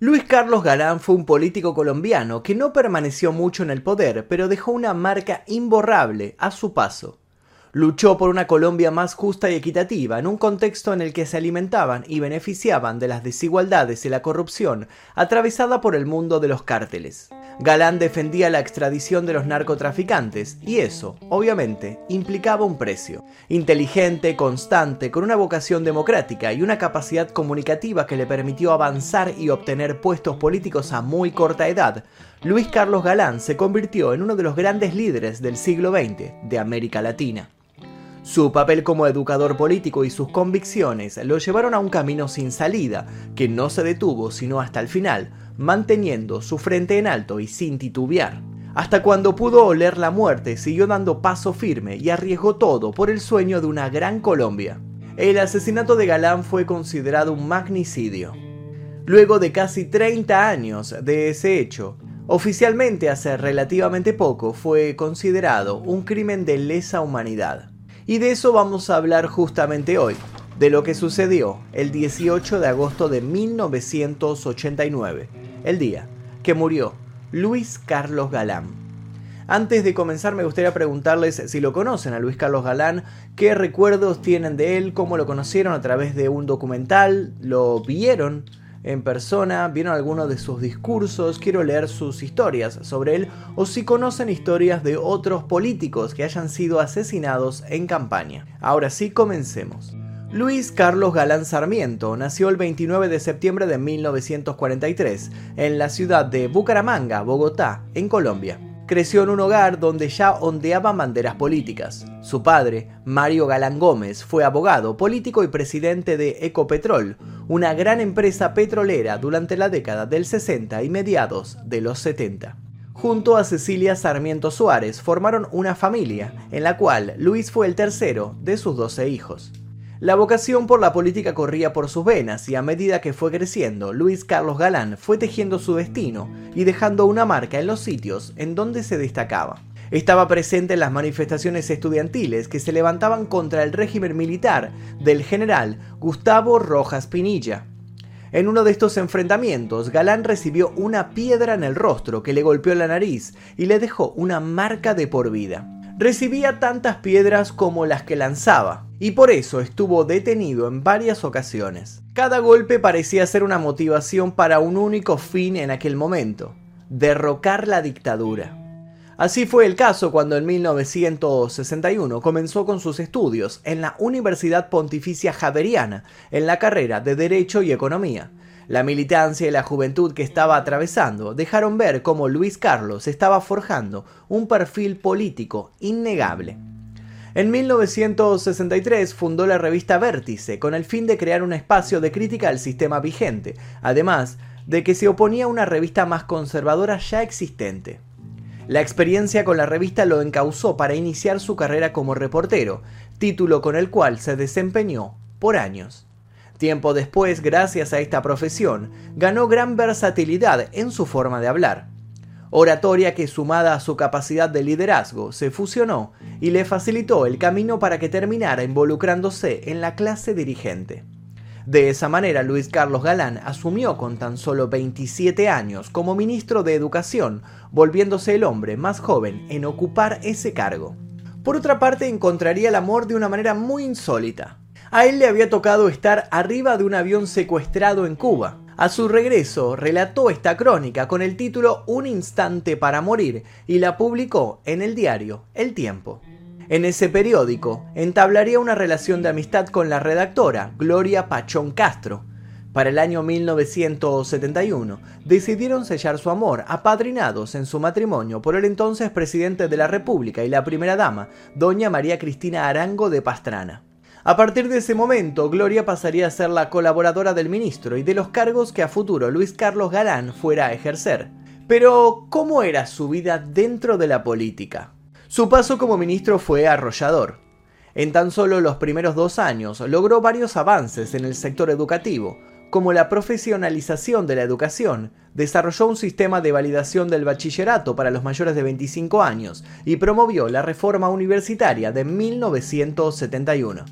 Luis Carlos Galán fue un político colombiano que no permaneció mucho en el poder, pero dejó una marca imborrable a su paso. Luchó por una Colombia más justa y equitativa, en un contexto en el que se alimentaban y beneficiaban de las desigualdades y la corrupción atravesada por el mundo de los cárteles. Galán defendía la extradición de los narcotraficantes y eso, obviamente, implicaba un precio. Inteligente, constante, con una vocación democrática y una capacidad comunicativa que le permitió avanzar y obtener puestos políticos a muy corta edad, Luis Carlos Galán se convirtió en uno de los grandes líderes del siglo XX de América Latina. Su papel como educador político y sus convicciones lo llevaron a un camino sin salida, que no se detuvo sino hasta el final, manteniendo su frente en alto y sin titubear. Hasta cuando pudo oler la muerte, siguió dando paso firme y arriesgó todo por el sueño de una gran Colombia. El asesinato de Galán fue considerado un magnicidio. Luego de casi 30 años de ese hecho, oficialmente hace relativamente poco fue considerado un crimen de lesa humanidad. Y de eso vamos a hablar justamente hoy, de lo que sucedió el 18 de agosto de 1989 el día que murió Luis Carlos Galán. Antes de comenzar me gustaría preguntarles si lo conocen a Luis Carlos Galán, qué recuerdos tienen de él, cómo lo conocieron a través de un documental, lo vieron en persona, vieron algunos de sus discursos, quiero leer sus historias sobre él o si conocen historias de otros políticos que hayan sido asesinados en campaña. Ahora sí, comencemos. Luis Carlos Galán Sarmiento nació el 29 de septiembre de 1943 en la ciudad de Bucaramanga, Bogotá, en Colombia. Creció en un hogar donde ya ondeaban banderas políticas. Su padre, Mario Galán Gómez, fue abogado, político y presidente de Ecopetrol, una gran empresa petrolera durante la década del 60 y mediados de los 70 junto a Cecilia Sarmiento Suárez formaron una familia, en la cual Luis fue el tercero de sus 12 hijos. La vocación por la política corría por sus venas y a medida que fue creciendo, Luis Carlos Galán fue tejiendo su destino y dejando una marca en los sitios en donde se destacaba. Estaba presente en las manifestaciones estudiantiles que se levantaban contra el régimen militar del general Gustavo Rojas Pinilla. En uno de estos enfrentamientos, Galán recibió una piedra en el rostro que le golpeó la nariz y le dejó una marca de por vida recibía tantas piedras como las que lanzaba, y por eso estuvo detenido en varias ocasiones. Cada golpe parecía ser una motivación para un único fin en aquel momento, derrocar la dictadura. Así fue el caso cuando en 1961 comenzó con sus estudios en la Universidad Pontificia Javeriana, en la carrera de Derecho y Economía, la militancia y la juventud que estaba atravesando dejaron ver cómo Luis Carlos estaba forjando un perfil político innegable. En 1963 fundó la revista Vértice con el fin de crear un espacio de crítica al sistema vigente, además de que se oponía a una revista más conservadora ya existente. La experiencia con la revista lo encausó para iniciar su carrera como reportero, título con el cual se desempeñó por años. Tiempo después, gracias a esta profesión, ganó gran versatilidad en su forma de hablar. Oratoria que sumada a su capacidad de liderazgo se fusionó y le facilitó el camino para que terminara involucrándose en la clase dirigente. De esa manera, Luis Carlos Galán asumió con tan solo 27 años como ministro de Educación, volviéndose el hombre más joven en ocupar ese cargo. Por otra parte, encontraría el amor de una manera muy insólita. A él le había tocado estar arriba de un avión secuestrado en Cuba. A su regreso, relató esta crónica con el título Un instante para morir y la publicó en el diario El Tiempo. En ese periódico entablaría una relación de amistad con la redactora Gloria Pachón Castro. Para el año 1971 decidieron sellar su amor, apadrinados en su matrimonio por el entonces presidente de la República y la primera dama, doña María Cristina Arango de Pastrana. A partir de ese momento, Gloria pasaría a ser la colaboradora del ministro y de los cargos que a futuro Luis Carlos Galán fuera a ejercer. Pero, ¿cómo era su vida dentro de la política? Su paso como ministro fue arrollador. En tan solo los primeros dos años logró varios avances en el sector educativo, como la profesionalización de la educación, desarrolló un sistema de validación del bachillerato para los mayores de 25 años y promovió la reforma universitaria de 1971.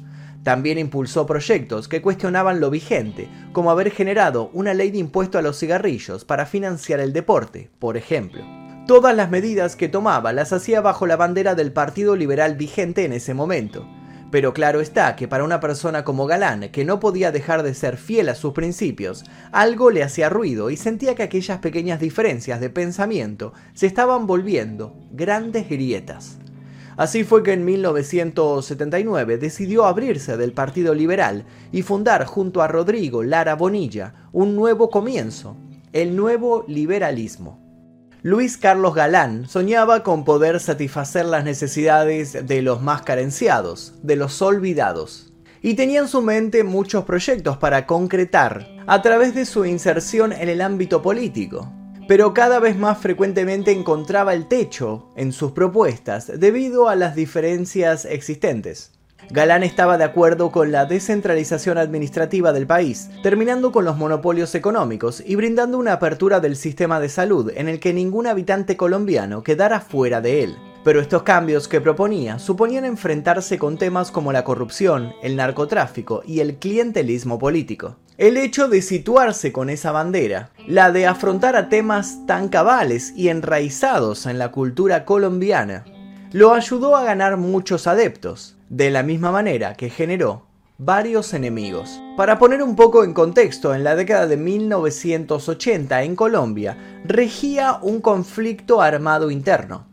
También impulsó proyectos que cuestionaban lo vigente, como haber generado una ley de impuesto a los cigarrillos para financiar el deporte, por ejemplo. Todas las medidas que tomaba las hacía bajo la bandera del Partido Liberal vigente en ese momento. Pero claro está que para una persona como Galán, que no podía dejar de ser fiel a sus principios, algo le hacía ruido y sentía que aquellas pequeñas diferencias de pensamiento se estaban volviendo grandes grietas. Así fue que en 1979 decidió abrirse del Partido Liberal y fundar junto a Rodrigo Lara Bonilla un nuevo comienzo, el nuevo liberalismo. Luis Carlos Galán soñaba con poder satisfacer las necesidades de los más carenciados, de los olvidados, y tenía en su mente muchos proyectos para concretar a través de su inserción en el ámbito político. Pero cada vez más frecuentemente encontraba el techo en sus propuestas debido a las diferencias existentes. Galán estaba de acuerdo con la descentralización administrativa del país, terminando con los monopolios económicos y brindando una apertura del sistema de salud en el que ningún habitante colombiano quedara fuera de él. Pero estos cambios que proponía suponían enfrentarse con temas como la corrupción, el narcotráfico y el clientelismo político. El hecho de situarse con esa bandera, la de afrontar a temas tan cabales y enraizados en la cultura colombiana, lo ayudó a ganar muchos adeptos, de la misma manera que generó varios enemigos. Para poner un poco en contexto, en la década de 1980 en Colombia regía un conflicto armado interno.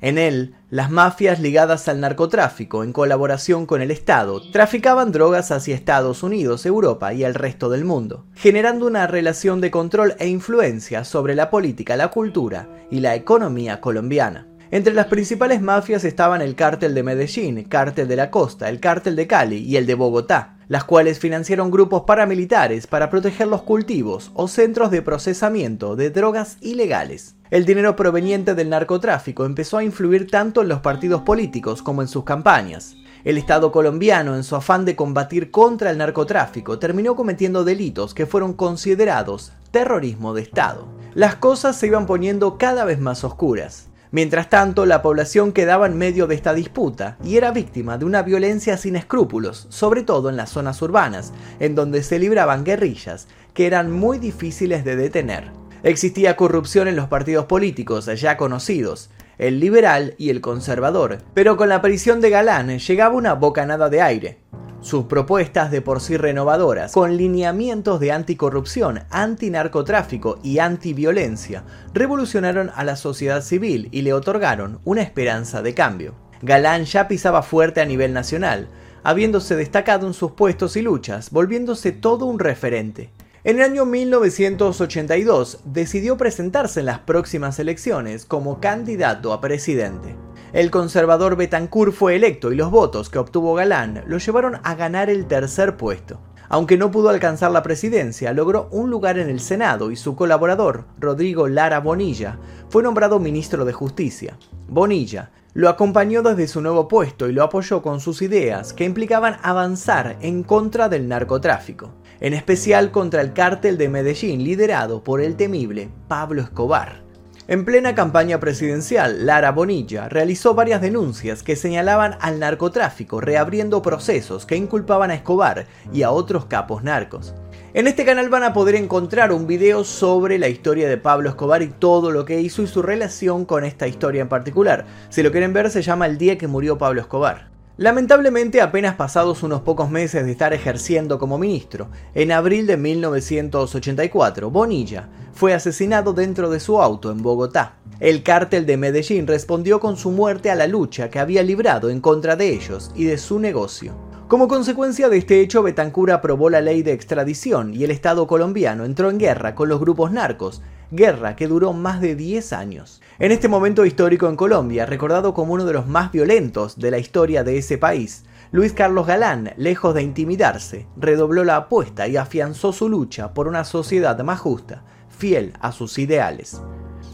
En él, las mafias ligadas al narcotráfico, en colaboración con el Estado, traficaban drogas hacia Estados Unidos, Europa y el resto del mundo, generando una relación de control e influencia sobre la política, la cultura y la economía colombiana. Entre las principales mafias estaban el cártel de Medellín, cártel de la costa, el cártel de Cali y el de Bogotá, las cuales financiaron grupos paramilitares para proteger los cultivos o centros de procesamiento de drogas ilegales. El dinero proveniente del narcotráfico empezó a influir tanto en los partidos políticos como en sus campañas. El Estado colombiano, en su afán de combatir contra el narcotráfico, terminó cometiendo delitos que fueron considerados terrorismo de Estado. Las cosas se iban poniendo cada vez más oscuras. Mientras tanto, la población quedaba en medio de esta disputa y era víctima de una violencia sin escrúpulos, sobre todo en las zonas urbanas, en donde se libraban guerrillas que eran muy difíciles de detener. Existía corrupción en los partidos políticos ya conocidos, el liberal y el conservador, pero con la aparición de Galán llegaba una bocanada de aire. Sus propuestas de por sí renovadoras, con lineamientos de anticorrupción, antinarcotráfico y antiviolencia, revolucionaron a la sociedad civil y le otorgaron una esperanza de cambio. Galán ya pisaba fuerte a nivel nacional, habiéndose destacado en sus puestos y luchas, volviéndose todo un referente. En el año 1982 decidió presentarse en las próximas elecciones como candidato a presidente. El conservador Betancourt fue electo y los votos que obtuvo Galán lo llevaron a ganar el tercer puesto. Aunque no pudo alcanzar la presidencia, logró un lugar en el Senado y su colaborador, Rodrigo Lara Bonilla, fue nombrado ministro de Justicia. Bonilla lo acompañó desde su nuevo puesto y lo apoyó con sus ideas que implicaban avanzar en contra del narcotráfico, en especial contra el cártel de Medellín liderado por el temible Pablo Escobar. En plena campaña presidencial, Lara Bonilla realizó varias denuncias que señalaban al narcotráfico, reabriendo procesos que inculpaban a Escobar y a otros capos narcos. En este canal van a poder encontrar un video sobre la historia de Pablo Escobar y todo lo que hizo y su relación con esta historia en particular. Si lo quieren ver se llama El día que murió Pablo Escobar. Lamentablemente, apenas pasados unos pocos meses de estar ejerciendo como ministro, en abril de 1984, Bonilla fue asesinado dentro de su auto en Bogotá. El cártel de Medellín respondió con su muerte a la lucha que había librado en contra de ellos y de su negocio. Como consecuencia de este hecho, Betancur aprobó la ley de extradición y el Estado colombiano entró en guerra con los grupos narcos, guerra que duró más de 10 años. En este momento histórico en Colombia, recordado como uno de los más violentos de la historia de ese país, Luis Carlos Galán, lejos de intimidarse, redobló la apuesta y afianzó su lucha por una sociedad más justa, fiel a sus ideales.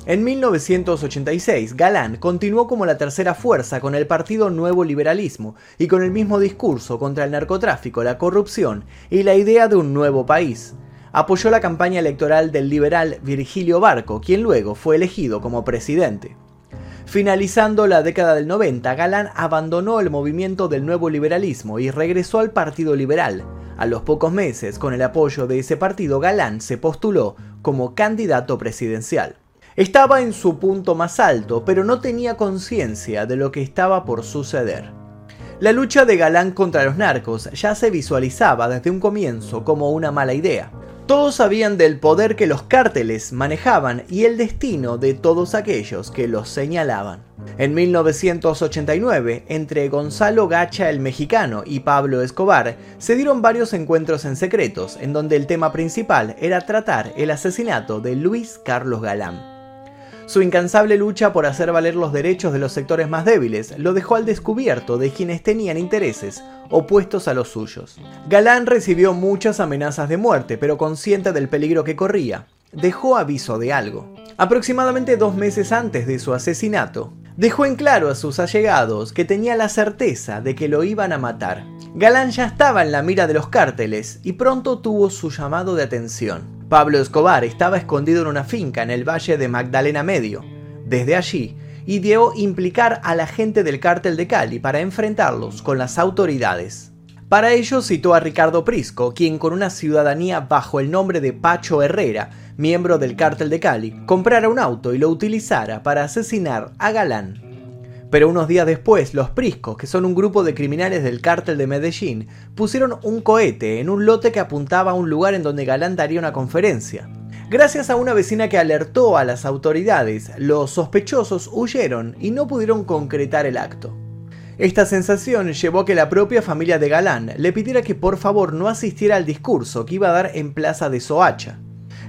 En 1986, Galán continuó como la tercera fuerza con el Partido Nuevo Liberalismo y con el mismo discurso contra el narcotráfico, la corrupción y la idea de un nuevo país apoyó la campaña electoral del liberal Virgilio Barco, quien luego fue elegido como presidente. Finalizando la década del 90, Galán abandonó el movimiento del nuevo liberalismo y regresó al Partido Liberal. A los pocos meses, con el apoyo de ese partido, Galán se postuló como candidato presidencial. Estaba en su punto más alto, pero no tenía conciencia de lo que estaba por suceder. La lucha de Galán contra los narcos ya se visualizaba desde un comienzo como una mala idea. Todos sabían del poder que los cárteles manejaban y el destino de todos aquellos que los señalaban. En 1989, entre Gonzalo Gacha el mexicano y Pablo Escobar, se dieron varios encuentros en secretos, en donde el tema principal era tratar el asesinato de Luis Carlos Galán. Su incansable lucha por hacer valer los derechos de los sectores más débiles lo dejó al descubierto de quienes tenían intereses opuestos a los suyos. Galán recibió muchas amenazas de muerte, pero consciente del peligro que corría, dejó aviso de algo. Aproximadamente dos meses antes de su asesinato, dejó en claro a sus allegados que tenía la certeza de que lo iban a matar. Galán ya estaba en la mira de los cárteles y pronto tuvo su llamado de atención. Pablo Escobar estaba escondido en una finca en el valle de Magdalena Medio. Desde allí, ideó implicar a la gente del cártel de Cali para enfrentarlos con las autoridades. Para ello citó a Ricardo Prisco, quien con una ciudadanía bajo el nombre de Pacho Herrera, miembro del cártel de Cali, comprara un auto y lo utilizara para asesinar a Galán. Pero unos días después, los Priscos, que son un grupo de criminales del cártel de Medellín, pusieron un cohete en un lote que apuntaba a un lugar en donde Galán daría una conferencia. Gracias a una vecina que alertó a las autoridades, los sospechosos huyeron y no pudieron concretar el acto. Esta sensación llevó a que la propia familia de Galán le pidiera que por favor no asistiera al discurso que iba a dar en Plaza de Soacha.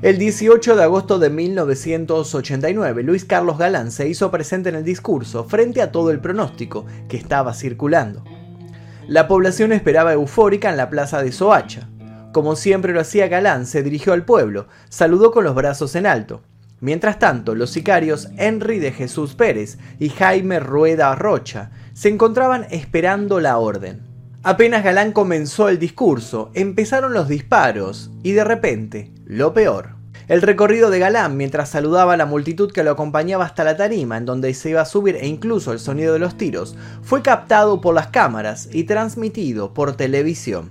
El 18 de agosto de 1989, Luis Carlos Galán se hizo presente en el discurso frente a todo el pronóstico que estaba circulando. La población esperaba eufórica en la plaza de Soacha. Como siempre lo hacía Galán, se dirigió al pueblo, saludó con los brazos en alto. Mientras tanto, los sicarios Henry de Jesús Pérez y Jaime Rueda Rocha se encontraban esperando la orden. Apenas Galán comenzó el discurso, empezaron los disparos y de repente, lo peor. El recorrido de Galán mientras saludaba a la multitud que lo acompañaba hasta la tarima en donde se iba a subir e incluso el sonido de los tiros fue captado por las cámaras y transmitido por televisión.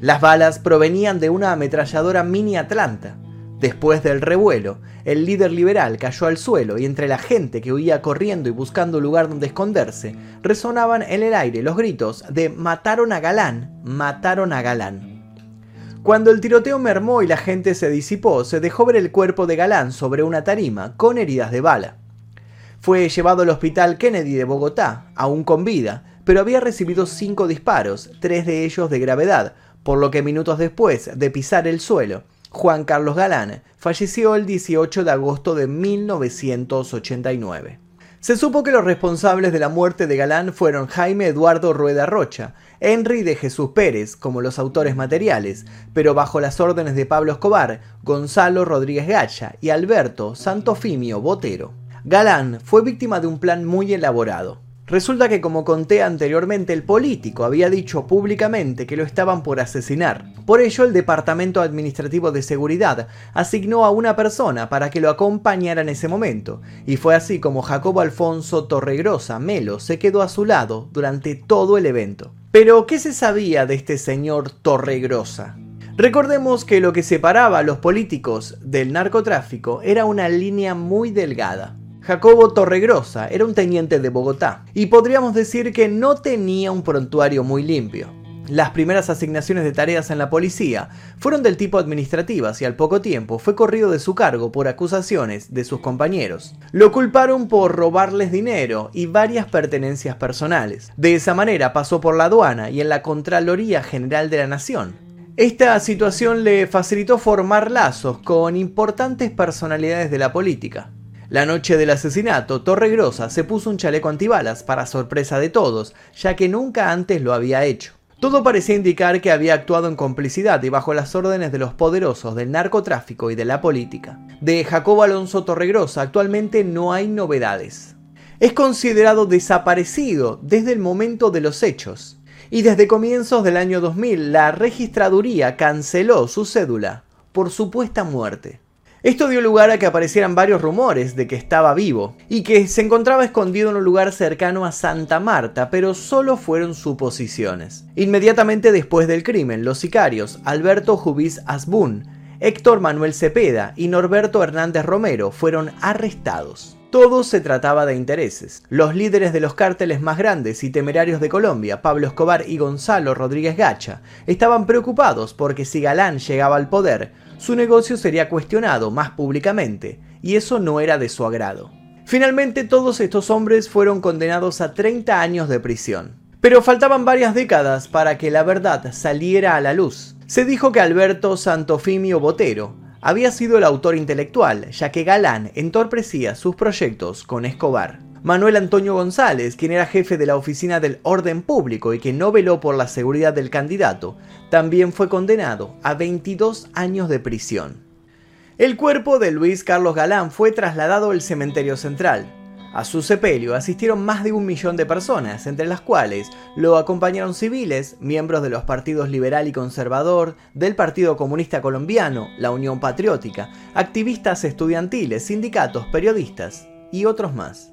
Las balas provenían de una ametralladora mini Atlanta. Después del revuelo, el líder liberal cayó al suelo y entre la gente que huía corriendo y buscando lugar donde esconderse, resonaban en el aire los gritos de mataron a Galán, mataron a Galán. Cuando el tiroteo mermó y la gente se disipó, se dejó ver el cuerpo de Galán sobre una tarima con heridas de bala. Fue llevado al hospital Kennedy de Bogotá, aún con vida, pero había recibido cinco disparos, tres de ellos de gravedad, por lo que minutos después de pisar el suelo, Juan Carlos Galán falleció el 18 de agosto de 1989. Se supo que los responsables de la muerte de Galán fueron Jaime Eduardo Rueda Rocha, Henry de Jesús Pérez como los autores materiales, pero bajo las órdenes de Pablo Escobar, Gonzalo Rodríguez Gacha y Alberto Santofimio Botero. Galán fue víctima de un plan muy elaborado. Resulta que como conté anteriormente, el político había dicho públicamente que lo estaban por asesinar. Por ello, el Departamento Administrativo de Seguridad asignó a una persona para que lo acompañara en ese momento, y fue así como Jacobo Alfonso Torregrosa Melo se quedó a su lado durante todo el evento. Pero, ¿qué se sabía de este señor Torregrosa? Recordemos que lo que separaba a los políticos del narcotráfico era una línea muy delgada. Jacobo Torregrosa era un teniente de Bogotá y podríamos decir que no tenía un prontuario muy limpio. Las primeras asignaciones de tareas en la policía fueron del tipo administrativas y al poco tiempo fue corrido de su cargo por acusaciones de sus compañeros. Lo culparon por robarles dinero y varias pertenencias personales. De esa manera pasó por la aduana y en la Contraloría General de la Nación. Esta situación le facilitó formar lazos con importantes personalidades de la política. La noche del asesinato, Torregrosa se puso un chaleco antibalas para sorpresa de todos, ya que nunca antes lo había hecho. Todo parecía indicar que había actuado en complicidad y bajo las órdenes de los poderosos del narcotráfico y de la política. De Jacobo Alonso Torregrosa actualmente no hay novedades. Es considerado desaparecido desde el momento de los hechos, y desde comienzos del año 2000 la registraduría canceló su cédula por supuesta muerte. Esto dio lugar a que aparecieran varios rumores de que estaba vivo y que se encontraba escondido en un lugar cercano a Santa Marta, pero solo fueron suposiciones. Inmediatamente después del crimen, los sicarios Alberto Jubis Asbun, Héctor Manuel Cepeda y Norberto Hernández Romero fueron arrestados. Todo se trataba de intereses. Los líderes de los cárteles más grandes y temerarios de Colombia, Pablo Escobar y Gonzalo Rodríguez Gacha, estaban preocupados porque si Galán llegaba al poder, su negocio sería cuestionado más públicamente, y eso no era de su agrado. Finalmente todos estos hombres fueron condenados a 30 años de prisión. Pero faltaban varias décadas para que la verdad saliera a la luz. Se dijo que Alberto Santofimio Botero, había sido el autor intelectual, ya que Galán entorpecía sus proyectos con Escobar. Manuel Antonio González, quien era jefe de la Oficina del Orden Público y que no veló por la seguridad del candidato, también fue condenado a 22 años de prisión. El cuerpo de Luis Carlos Galán fue trasladado al cementerio central, a su sepelio asistieron más de un millón de personas, entre las cuales lo acompañaron civiles, miembros de los partidos liberal y conservador, del Partido Comunista Colombiano, la Unión Patriótica, activistas estudiantiles, sindicatos, periodistas y otros más.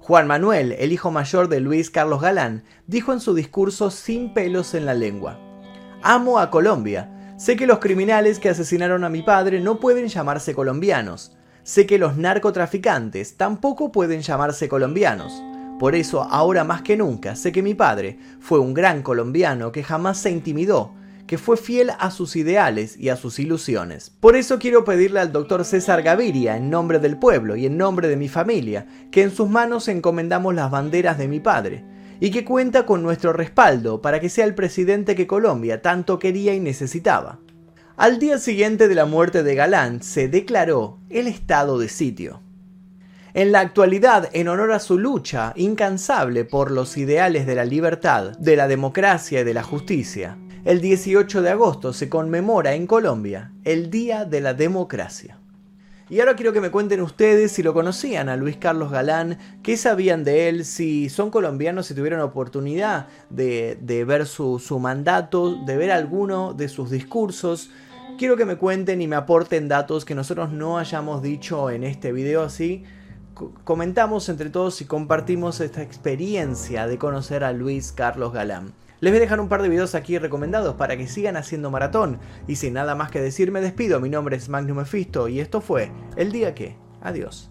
Juan Manuel, el hijo mayor de Luis Carlos Galán, dijo en su discurso sin pelos en la lengua, Amo a Colombia, sé que los criminales que asesinaron a mi padre no pueden llamarse colombianos, Sé que los narcotraficantes tampoco pueden llamarse colombianos. Por eso, ahora más que nunca, sé que mi padre fue un gran colombiano que jamás se intimidó, que fue fiel a sus ideales y a sus ilusiones. Por eso quiero pedirle al doctor César Gaviria, en nombre del pueblo y en nombre de mi familia, que en sus manos encomendamos las banderas de mi padre, y que cuenta con nuestro respaldo para que sea el presidente que Colombia tanto quería y necesitaba. Al día siguiente de la muerte de Galán se declaró el estado de sitio. En la actualidad, en honor a su lucha incansable por los ideales de la libertad, de la democracia y de la justicia, el 18 de agosto se conmemora en Colombia el Día de la Democracia. Y ahora quiero que me cuenten ustedes si lo conocían a Luis Carlos Galán, qué sabían de él, si son colombianos, si tuvieron oportunidad de, ver su, su mandato, de ver alguno de sus discursos, quiero que me cuenten y me aporten datos que nosotros no hayamos dicho en este video así. Comentamos entre todos y compartimos esta experiencia de conocer a Luis Carlos Galán. Les voy a dejar un par de videos aquí recomendados para que sigan haciendo maratón. Y sin nada más que decir me despido, mi nombre es Magnum Mephisto y esto fue El Día Que. Adiós.